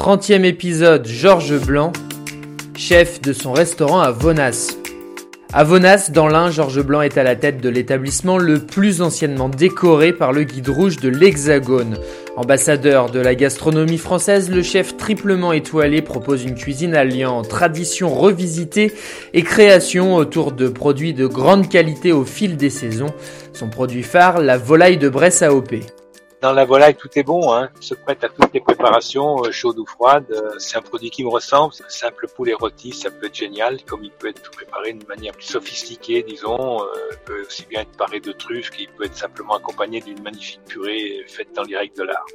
Trentième épisode, Georges Blanc, chef de son restaurant à Vonas. À Vonas, dans l'Ain, Georges Blanc est à la tête de l'établissement le plus anciennement décoré par le guide rouge de l'Hexagone. Ambassadeur de la gastronomie française, le chef triplement étoilé propose une cuisine alliant tradition revisitée et création autour de produits de grande qualité au fil des saisons. Son produit phare, la volaille de Bresse AOP. Dans la volaille, tout est bon, hein. se prête à toutes les préparations, euh, chaudes ou froides. Euh, c'est un produit qui me ressemble. Simple poulet rôti, ça peut être génial, comme il peut être préparé d'une manière plus sophistiquée, disons. Euh, il peut aussi bien être paré de truffes qu'il peut être simplement accompagné d'une magnifique purée faite dans les règles de l'art.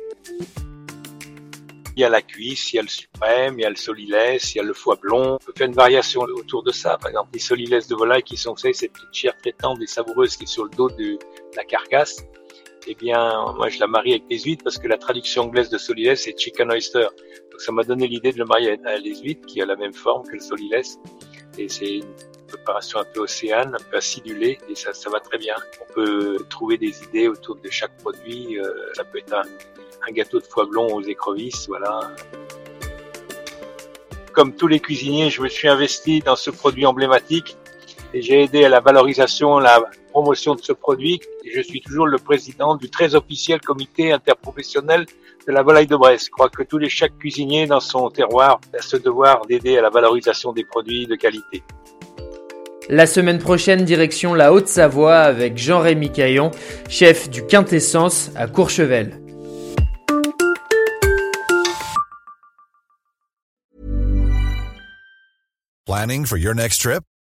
Il y a la cuisse, il y a le suprême, il y a le solilès, il y a le foie blond. On peut faire une variation autour de ça. Par exemple, les solilès de volaille qui sont, vous savez, cette petite chair très et savoureuse qui est sur le dos de la carcasse eh bien, moi, je la marie avec les huîtres parce que la traduction anglaise de solilès, c'est chicken oyster. Donc, ça m'a donné l'idée de le marier à les huîtres, qui a la même forme que le solilès. Et c'est une préparation un peu océane, un peu acidulée, et ça, ça va très bien. On peut trouver des idées autour de chaque produit. Euh, ça peut être un, un gâteau de foie blond aux écrevisses, voilà. Comme tous les cuisiniers, je me suis investi dans ce produit emblématique et j'ai aidé à la valorisation, la promotion de ce produit. Je suis toujours le président du très officiel comité interprofessionnel de la volaille de Brest. Je crois que tous les chaque cuisinier dans son terroir a ce devoir d'aider à la valorisation des produits de qualité. La semaine prochaine, direction la Haute-Savoie avec Jean-Rémy Caillon, chef du Quintessence à Courchevel. Planning for your next trip?